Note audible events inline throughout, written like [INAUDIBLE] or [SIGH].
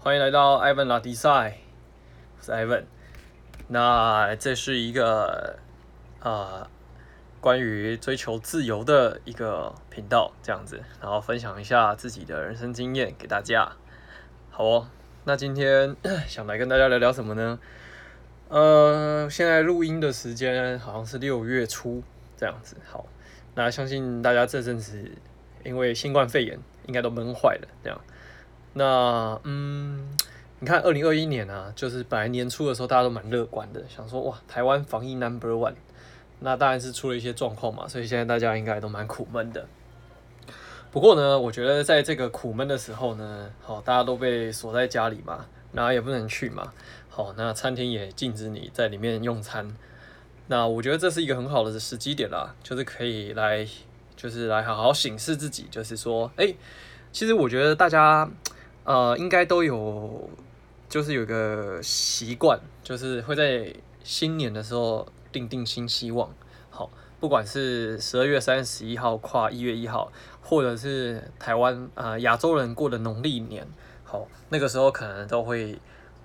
欢迎来到 Ivan 拉迪赛，我是 Ivan。那这是一个啊、呃，关于追求自由的一个频道，这样子，然后分享一下自己的人生经验给大家。好哦，那今天 [COUGHS] 想来跟大家聊聊什么呢？呃，现在录音的时间好像是六月初这样子。好，那相信大家这阵子因为新冠肺炎，应该都闷坏了这样。那嗯，你看，二零二一年啊，就是本来年初的时候，大家都蛮乐观的，想说哇，台湾防疫 number one。那当然是出了一些状况嘛，所以现在大家应该都蛮苦闷的。不过呢，我觉得在这个苦闷的时候呢，好，大家都被锁在家里嘛，哪也不能去嘛，好，那餐厅也禁止你在里面用餐。那我觉得这是一个很好的时机点啦，就是可以来，就是来好好审视自己，就是说，哎，其实我觉得大家。呃，应该都有，就是有个习惯，就是会在新年的时候定定新希望。好，不管是十二月三十一号跨一月一号，或者是台湾啊亚洲人过的农历年，好，那个时候可能都会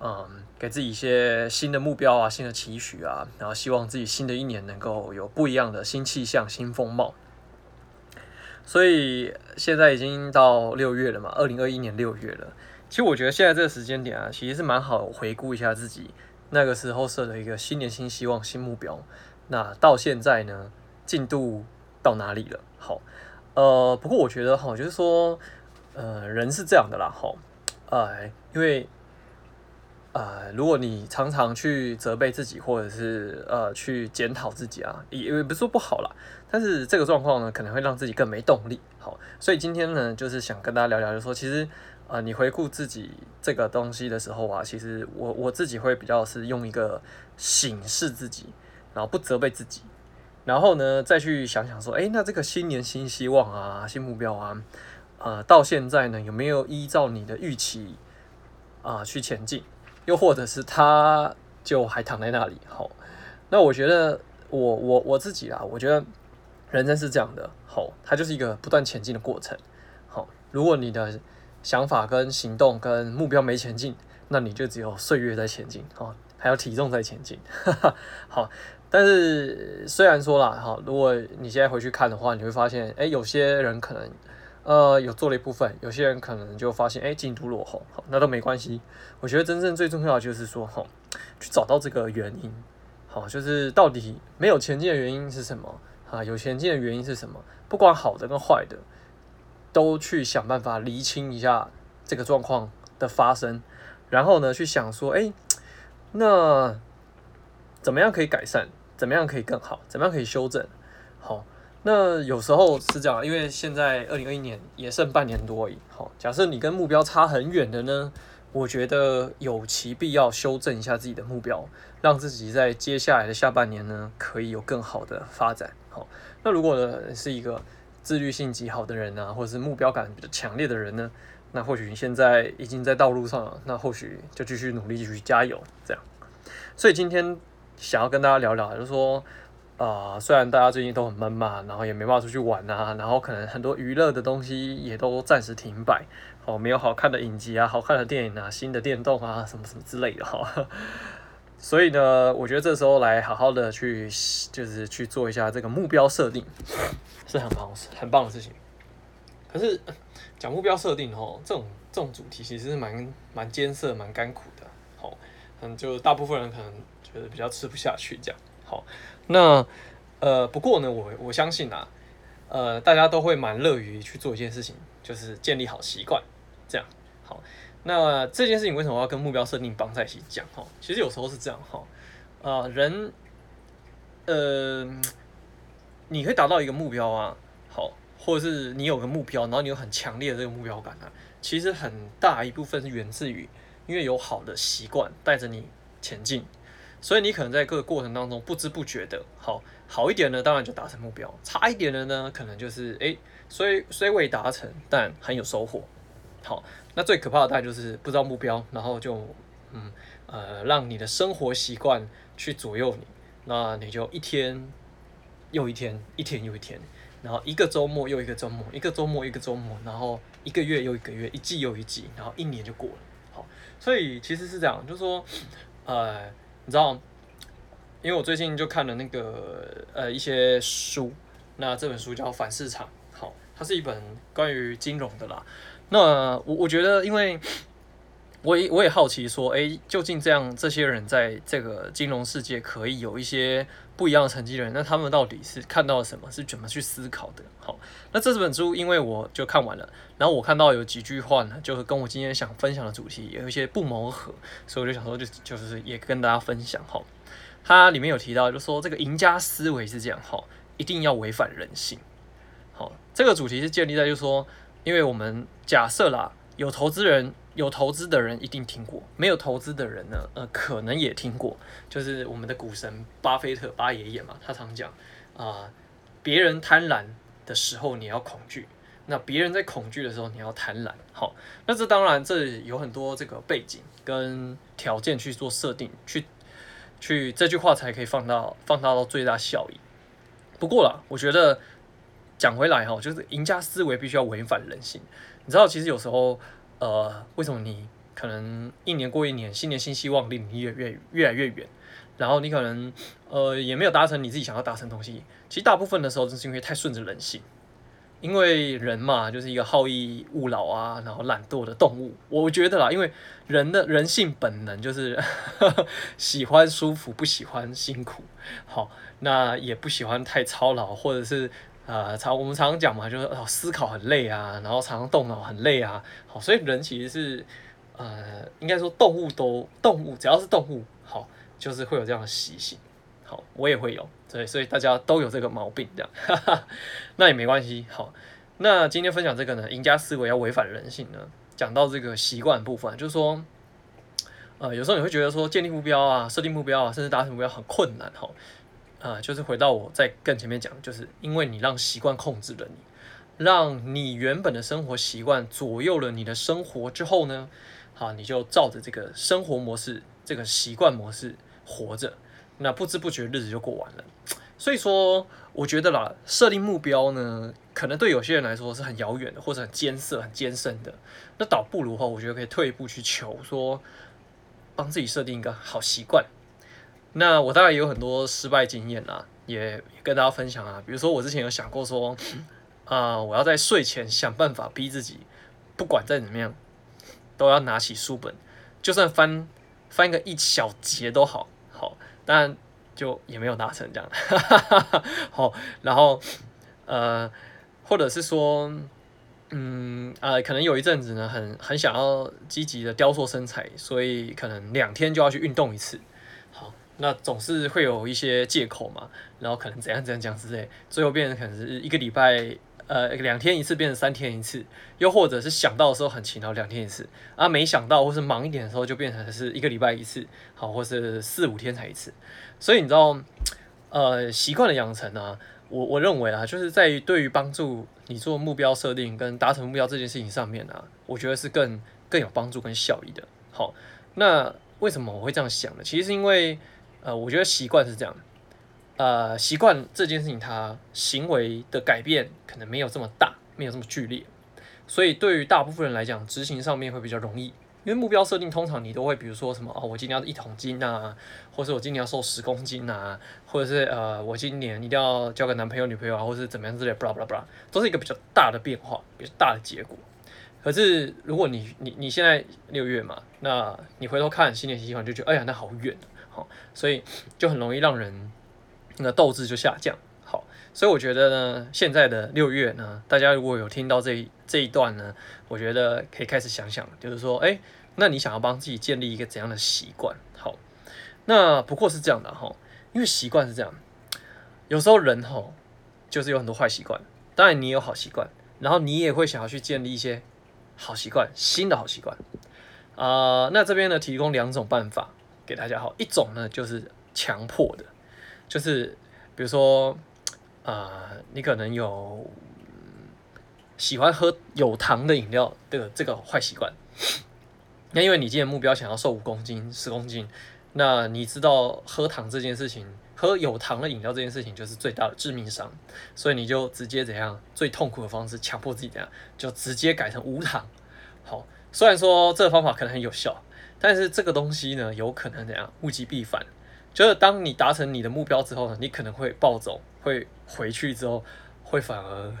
嗯给自己一些新的目标啊、新的期许啊，然后希望自己新的一年能够有不一样的新气象、新风貌。所以现在已经到六月了嘛，二零二一年六月了。其实我觉得现在这个时间点啊，其实是蛮好回顾一下自己那个时候设的一个新年新希望、新目标。那到现在呢，进度到哪里了？好，呃，不过我觉得哈，就是说，呃，人是这样的啦，哈，呃，因为。呃，如果你常常去责备自己，或者是呃去检讨自己啊，也也不是说不好啦，但是这个状况呢，可能会让自己更没动力。好，所以今天呢，就是想跟大家聊聊，就是说，其实呃，你回顾自己这个东西的时候啊，其实我我自己会比较是用一个省视自己，然后不责备自己，然后呢再去想想说，哎，那这个新年新希望啊，新目标啊，呃，到现在呢有没有依照你的预期啊，去前进？又或者是他就还躺在那里，好，那我觉得我我我自己啊，我觉得人生是这样的，好，它就是一个不断前进的过程，好，如果你的想法跟行动跟目标没前进，那你就只有岁月在前进，好，还有体重在前进，[LAUGHS] 好，但是虽然说啦，哈，如果你现在回去看的话，你会发现，哎，有些人可能。呃，有做了一部分，有些人可能就发现，哎，进度落后，好，那都没关系。我觉得真正最重要的就是说，哈，去找到这个原因，好，就是到底没有前进的原因是什么啊？有前进的原因是什么？不管好的跟坏的，都去想办法厘清一下这个状况的发生，然后呢，去想说，哎，那怎么样可以改善？怎么样可以更好？怎么样可以修正？好。那有时候是这样，因为现在二零二一年也剩半年多而已。好，假设你跟目标差很远的呢，我觉得有其必要修正一下自己的目标，让自己在接下来的下半年呢，可以有更好的发展。好，那如果呢是一个自律性极好的人呢，或者是目标感比较强烈的人呢，那或许你现在已经在道路上了，那或许就继续努力，继续加油，这样。所以今天想要跟大家聊聊，就是说。啊、呃，虽然大家最近都很闷嘛，然后也没办法出去玩啊，然后可能很多娱乐的东西也都暂时停摆，哦，没有好看的影集啊，好看的电影啊，新的电动啊，什么什么之类的哈。[LAUGHS] 所以呢，我觉得这时候来好好的去，就是去做一下这个目标设定，是很棒、很棒的事情。可是讲目标设定哦，这种这种主题其实是蛮蛮艰涩、蛮甘苦的。好，嗯，就大部分人可能觉得比较吃不下去这样。好。那呃，不过呢，我我相信啊，呃，大家都会蛮乐于去做一件事情，就是建立好习惯，这样好。那这件事情为什么要跟目标设定绑在一起讲？哈，其实有时候是这样哈，呃，人，呃，你可以达到一个目标啊，好，或者是你有个目标，然后你有很强烈的这个目标感啊，其实很大一部分是源自于因为有好的习惯带着你前进。所以你可能在各个过程当中不知不觉的，好好一点呢，当然就达成目标；差一点的呢，可能就是诶，虽虽未达成，但很有收获。好，那最可怕的大概就是不知道目标，然后就嗯呃，让你的生活习惯去左右你，那你就一天又一天，一天又一天，然后一个周末又一个周末，一个周末一个周末，然后一个月又一个月，一季又一季，然后一年就过了。好，所以其实是这样，就是说，呃，你知道，因为我最近就看了那个呃一些书，那这本书叫《反市场》，好，它是一本关于金融的啦。那我我觉得，因为我也我也好奇说，哎，究竟这样这些人在这个金融世界可以有一些不一样的成绩的人，那他们到底是看到了什么？是怎么去思考的？好，那这本书因为我就看完了，然后我看到有几句话呢，就是跟我今天想分享的主题有一些不谋而合，所以我就想说，就就是也跟大家分享哈。它里面有提到，就说这个赢家思维是这样哈，一定要违反人性。好，这个主题是建立在就是说，因为我们假设啦，有投资人。有投资的人一定听过，没有投资的人呢，呃，可能也听过，就是我们的股神巴菲特巴爷爷嘛，他常讲啊，别人贪婪的时候你要恐惧，那别人在恐惧的时候你要贪婪。好，那这当然这有很多这个背景跟条件去做设定，去去这句话才可以放到放大到最大效益。不过啦，我觉得讲回来哈，就是赢家思维必须要违反人性。你知道，其实有时候。呃，为什么你可能一年过一年，新年新希望离你越越越来越远，然后你可能呃也没有达成你自己想要达成的东西。其实大部分的时候，就是因为太顺着人性，因为人嘛，就是一个好逸恶劳啊，然后懒惰的动物。我觉得啦，因为人的人性本能就是 [LAUGHS] 喜欢舒服，不喜欢辛苦。好，那也不喜欢太操劳，或者是。呃，常我们常常讲嘛，就是哦，思考很累啊，然后常常动脑很累啊。好，所以人其实是呃，应该说动物都动物，只要是动物，好，就是会有这样的习性。好，我也会有，对，所以大家都有这个毛病，这样，[LAUGHS] 那也没关系。好，那今天分享这个呢，赢家思维要违反人性呢，讲到这个习惯部分，就是说，呃，有时候你会觉得说建立目标啊，设定目标啊，甚至达成目标很困难，哈。呃，就是回到我在更前面讲，就是因为你让习惯控制了你，让你原本的生活习惯左右了你的生活之后呢，好，你就照着这个生活模式、这个习惯模式活着，那不知不觉日子就过完了。所以说，我觉得啦，设定目标呢，可能对有些人来说是很遥远的，或者很艰涩、很艰深的。那倒不如话，我觉得可以退一步去求说，帮自己设定一个好习惯。那我当然也有很多失败经验啦，也跟大家分享啊。比如说我之前有想过说，啊、我要在睡前想办法逼自己，不管再怎么样，都要拿起书本，就算翻翻个一小节都好，好，但就也没有达成这样。[LAUGHS] 好，然后呃，或者是说，嗯呃，可能有一阵子呢，很很想要积极的雕塑身材，所以可能两天就要去运动一次。那总是会有一些借口嘛，然后可能怎样怎样讲之类，最后变成可能是一个礼拜，呃，两天一次变成三天一次，又或者是想到的时候很勤劳，两天一次，啊，没想到或是忙一点的时候就变成是一个礼拜一次，好，或是四五天才一次。所以你知道，呃，习惯的养成啊，我我认为啊，就是在于对于帮助你做目标设定跟达成目标这件事情上面啊，我觉得是更更有帮助跟效益的。好，那为什么我会这样想呢？其实是因为。呃，我觉得习惯是这样，呃，习惯这件事情，它行为的改变可能没有这么大，没有这么剧烈，所以对于大部分人来讲，执行上面会比较容易。因为目标设定通常你都会，比如说什么哦，我今年要一桶金啊，或者我今年要瘦十公斤啊，或者是呃，我今年一定要交个男朋友女朋友啊，或是怎么样之类，blah blah blah，都是一个比较大的变化，比较大的结果。可是如果你你你现在六月嘛，那你回头看新年习惯，就觉得哎呀，那好远。所以就很容易让人那个斗志就下降。好，所以我觉得呢，现在的六月呢，大家如果有听到这一这一段呢，我觉得可以开始想想，就是说，哎，那你想要帮自己建立一个怎样的习惯？好，那不过是这样的哈，因为习惯是这样，有时候人哈就是有很多坏习惯，当然你有好习惯，然后你也会想要去建立一些好习惯，新的好习惯啊、那这边呢，提供两种办法。给大家好，一种呢就是强迫的，就是比如说啊、呃，你可能有喜欢喝有糖的饮料的这个坏习惯，那因为你今天目标想要瘦五公斤、十公斤，那你知道喝糖这件事情，喝有糖的饮料这件事情就是最大的致命伤，所以你就直接怎样最痛苦的方式强迫自己怎样，就直接改成无糖。好，虽然说这个方法可能很有效，但是这个东西呢，有可能怎样物极必反。就是当你达成你的目标之后呢，你可能会暴走，会回去之后会反而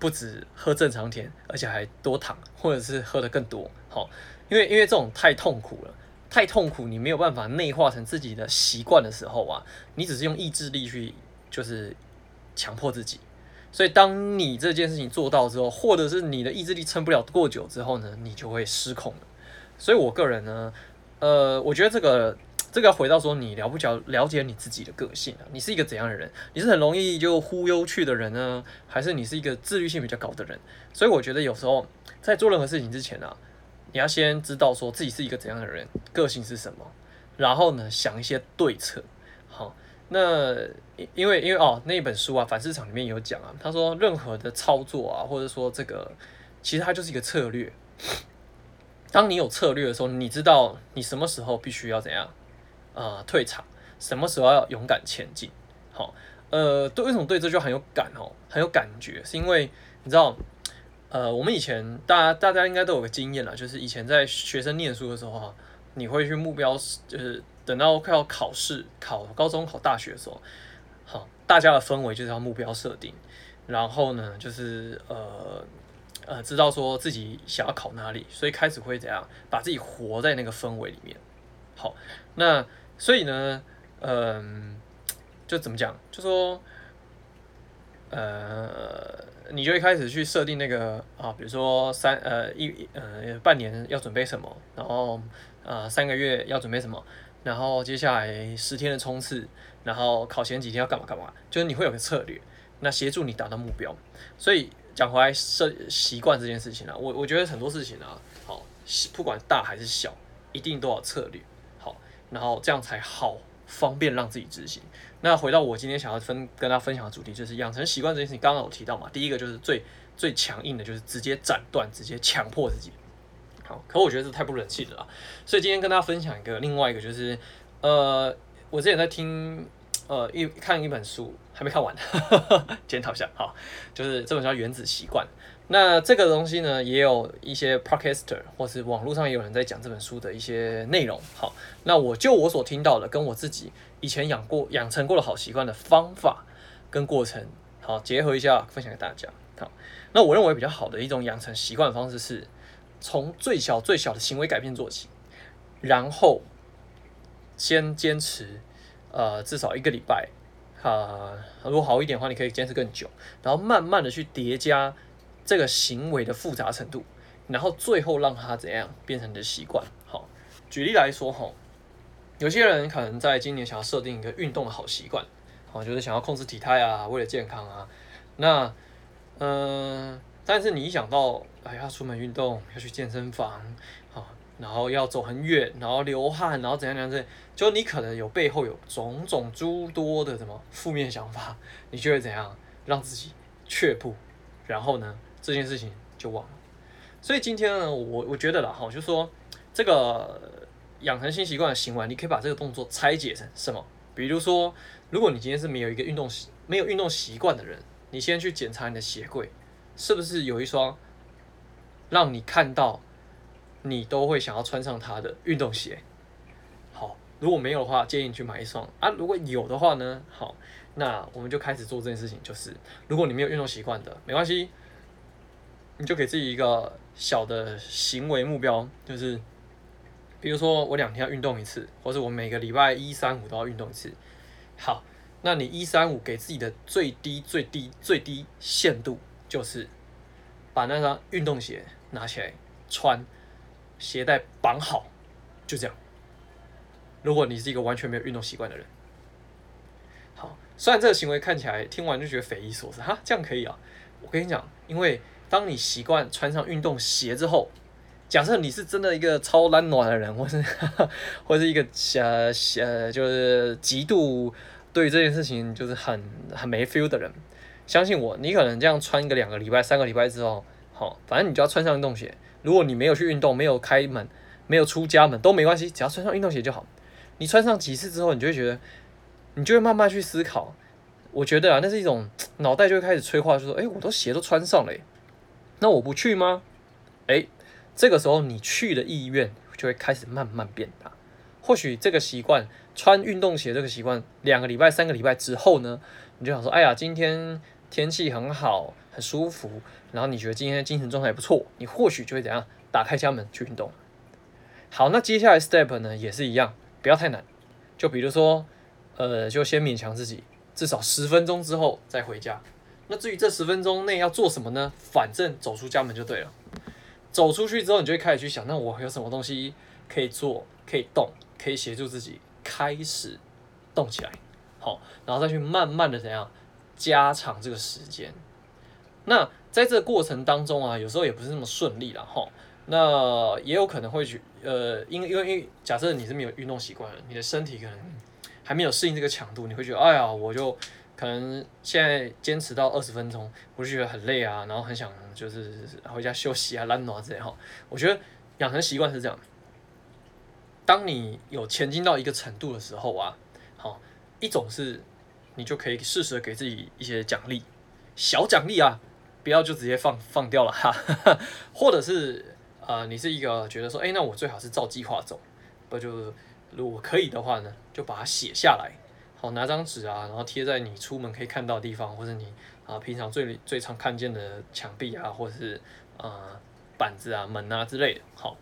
不止喝正常甜，而且还多糖，或者是喝得更多。好，因为因为这种太痛苦了，太痛苦，你没有办法内化成自己的习惯的时候啊，你只是用意志力去就是强迫自己。所以当你这件事情做到之后，或者是你的意志力撑不了过久之后呢，你就会失控了。所以我个人呢，呃，我觉得这个。这个要回到说，你了不了了解你自己的个性啊？你是一个怎样的人？你是很容易就忽悠去的人呢，还是你是一个自律性比较高的人？所以我觉得有时候在做任何事情之前啊，你要先知道说自己是一个怎样的人，个性是什么，然后呢，想一些对策。好，那因为因为哦，那一本书啊，反市场里面有讲啊，他说任何的操作啊，或者说这个其实它就是一个策略。当你有策略的时候，你知道你什么时候必须要怎样。啊、呃，退场，什么时候要勇敢前进？好，呃，对，为什么对这就很有感哦，很有感觉，是因为你知道，呃，我们以前大家大家应该都有个经验啦，就是以前在学生念书的时候哈，你会去目标，就是等到快要考试、考高中、考大学的时候，好，大家的氛围就是要目标设定，然后呢，就是呃呃，知道说自己想要考哪里，所以开始会怎样，把自己活在那个氛围里面。好，那。所以呢，嗯，就怎么讲？就说，呃，你就一开始去设定那个啊，比如说三呃一呃半年要准备什么，然后呃三个月要准备什么，然后接下来十天的冲刺，然后考前几天要干嘛干嘛，就是你会有个策略，那协助你达到目标。所以讲回来设习惯这件事情啊，我我觉得很多事情啊，好，不管大还是小，一定都要策略好。然后这样才好方便让自己执行。那回到我今天想要分跟大家分享的主题，就是养成习惯这件事情。刚刚有提到嘛，第一个就是最最强硬的，就是直接斩断，直接强迫自己。好，可我觉得这太不人性了啊。所以今天跟大家分享一个另外一个，就是呃，我之前在听呃一看一本书，还没看完哈哈哈，[LAUGHS] 检讨一下。好，就是这本叫《原子习惯》。那这个东西呢，也有一些 podcaster 或是网络上也有人在讲这本书的一些内容。好，那我就我所听到的，跟我自己以前养过、养成过的好习惯的方法跟过程，好，结合一下，分享给大家。好，那我认为比较好的一种养成习惯的方式是，从最小最小的行为改变做起，然后先坚持，呃，至少一个礼拜，啊，如果好一点的话，你可以坚持更久，然后慢慢的去叠加。这个行为的复杂程度，然后最后让它怎样变成你的习惯？好，举例来说，哈，有些人可能在今年想要设定一个运动的好习惯，好，就是想要控制体态啊，为了健康啊。那，嗯、但是你一想到，哎，要出门运动，要去健身房，好，然后要走很远，然后流汗，然后怎样怎样，就你可能有背后有种种诸多的什么负面想法，你就会怎样让自己却步，然后呢？这件事情就忘了，所以今天呢，我我觉得啦，哈，就说这个养成新习惯的行为，你可以把这个动作拆解成什么？比如说，如果你今天是没有一个运动习没有运动习惯的人，你先去检查你的鞋柜，是不是有一双让你看到你都会想要穿上它的运动鞋？好，如果没有的话，建议你去买一双啊。如果有的话呢，好，那我们就开始做这件事情，就是如果你没有运动习惯的，没关系。你就给自己一个小的行为目标，就是，比如说我两天要运动一次，或者我每个礼拜一、三、五都要运动一次。好，那你一、三、五给自己的最低、最低、最低限度，就是把那双运动鞋拿起来穿，鞋带绑好，就这样。如果你是一个完全没有运动习惯的人，好，虽然这个行为看起来听完就觉得匪夷所思，哈，这样可以啊？我跟你讲，因为。当你习惯穿上运动鞋之后，假设你是真的一个超懒惰的人，或是 [LAUGHS] 或是一个小小就是极度对这件事情就是很很没 feel 的人，相信我，你可能这样穿一个两个礼拜、三个礼拜之后，好，反正你就要穿上运动鞋。如果你没有去运动，没有开门，没有出家门都没关系，只要穿上运动鞋就好。你穿上几次之后，你就会觉得，你就会慢慢去思考。我觉得啊，那是一种脑袋就会开始催化，就说，哎，我都鞋都穿上了。那我不去吗？诶，这个时候你去的意愿就会开始慢慢变大。或许这个习惯穿运动鞋这个习惯，两个礼拜、三个礼拜之后呢，你就想说，哎呀，今天天气很好，很舒服，然后你觉得今天精神状态不错，你或许就会怎样，打开家门去运动。好，那接下来 step 呢也是一样，不要太难，就比如说，呃，就先勉强自己，至少十分钟之后再回家。那至于这十分钟内要做什么呢？反正走出家门就对了。走出去之后，你就会开始去想，那我有什么东西可以做，可以动，可以协助自己开始动起来。好，然后再去慢慢的怎样加长这个时间。那在这个过程当中啊，有时候也不是那么顺利了哈。那也有可能会去，呃，因为因为假设你是没有运动习惯，你的身体可能还没有适应这个强度，你会觉得，哎呀，我就。可能现在坚持到二十分钟，我就觉得很累啊，然后很想就是回家休息啊、懒惰之类哈。我觉得养成习惯是这样，当你有前进到一个程度的时候啊，好，一种是你就可以适时的给自己一些奖励，小奖励啊，不要就直接放放掉了哈，[LAUGHS] 或者是呃，你是一个觉得说，哎，那我最好是照计划走，不就如果可以的话呢，就把它写下来。好，拿张纸啊，然后贴在你出门可以看到的地方，或者你啊平常最最常看见的墙壁啊，或者是呃板子啊、门啊之类的。好，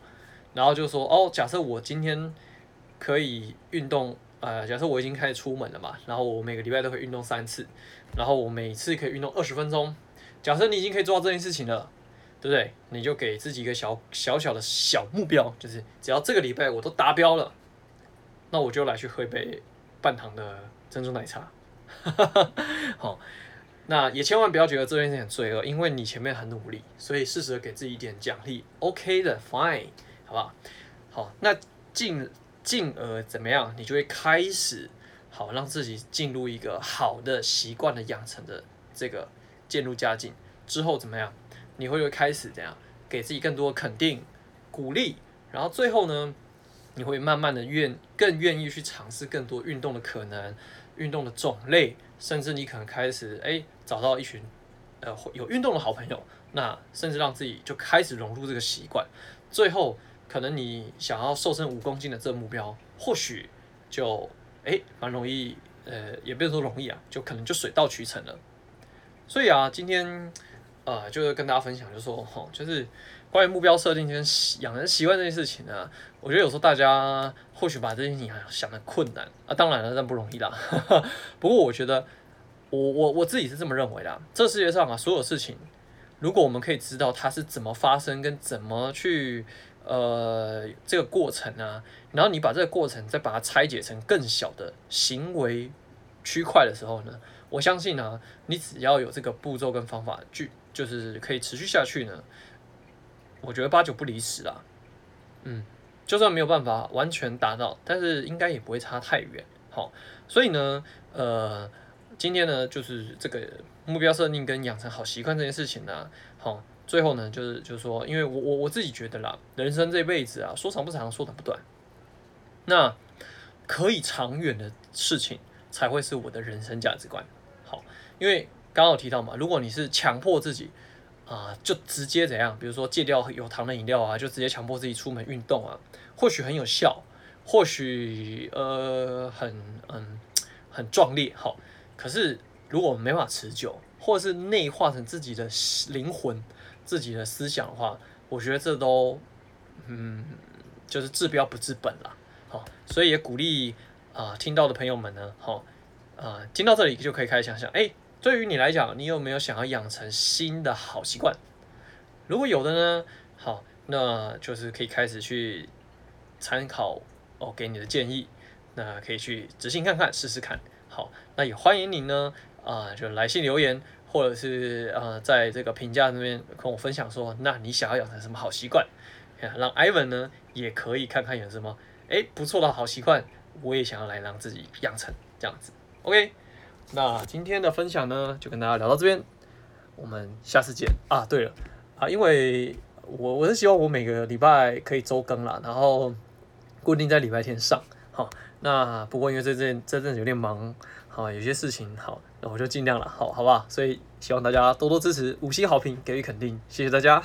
然后就说哦，假设我今天可以运动，呃，假设我已经开始出门了嘛，然后我每个礼拜都可以运动三次，然后我每次可以运动二十分钟。假设你已经可以做到这件事情了，对不对？你就给自己一个小小小的小目标，就是只要这个礼拜我都达标了，那我就来去喝一杯半糖的珍珠奶茶，[LAUGHS] 好，那也千万不要觉得这件事很罪恶，因为你前面很努力，所以适时的给自己一点奖励，OK 的，Fine，好不好？好，那进进而怎么样，你就会开始好让自己进入一个好的习惯的养成的这个渐入佳境之后怎么样？你会不会开始怎样给自己更多肯定、鼓励，然后最后呢？你会慢慢的愿更愿意去尝试更多运动的可能，运动的种类，甚至你可能开始哎找到一群呃有运动的好朋友，那甚至让自己就开始融入这个习惯，最后可能你想要瘦身五公斤的这个目标，或许就哎蛮容易，呃也不是说容易啊，就可能就水到渠成了。所以啊，今天呃就是跟大家分享就是说，就说就是。关于目标设定跟养成习惯这件事情呢，我觉得有时候大家或许把这件事情想的困难啊，当然了，那不容易啦。[LAUGHS] 不过我觉得，我我我自己是这么认为的。这世界上啊，所有事情，如果我们可以知道它是怎么发生跟怎么去呃这个过程啊，然后你把这个过程再把它拆解成更小的行为区块的时候呢，我相信呢，你只要有这个步骤跟方法，就就是可以持续下去呢。我觉得八九不离十啦，嗯，就算没有办法完全达到，但是应该也不会差太远，好，所以呢，呃，今天呢就是这个目标设定跟养成好习惯这件事情呢，好，最后呢就是就是说，因为我我我自己觉得啦，人生这辈子啊，说长不长，说短不短，那可以长远的事情才会是我的人生价值观，好，因为刚刚有提到嘛，如果你是强迫自己。啊，就直接怎样？比如说戒掉有糖的饮料啊，就直接强迫自己出门运动啊，或许很有效，或许呃很嗯很壮烈，好。可是如果没法持久，或者是内化成自己的灵魂、自己的思想的话，我觉得这都嗯就是治标不治本了，好。所以也鼓励啊、听到的朋友们呢，好啊、听到这里就可以开始想想，哎。对于你来讲，你有没有想要养成新的好习惯？如果有的呢，好，那就是可以开始去参考我给你的建议，那可以去执行看看，试试看。好，那也欢迎你呢，啊、就来信留言，或者是呃，在这个评价那边跟我分享说，那你想要养成什么好习惯？让 Ivan 呢也可以看看有什么哎不错的好习惯，我也想要来让自己养成这样子。OK。那今天的分享呢，就跟大家聊到这边，我们下次见啊！对了啊，因为我我是希望我每个礼拜可以周更啦，然后固定在礼拜天上。好，那不过因为这阵这阵子有点忙，好，有些事情好，那我就尽量了，好好吧？所以希望大家多多支持，五星好评给予肯定，谢谢大家。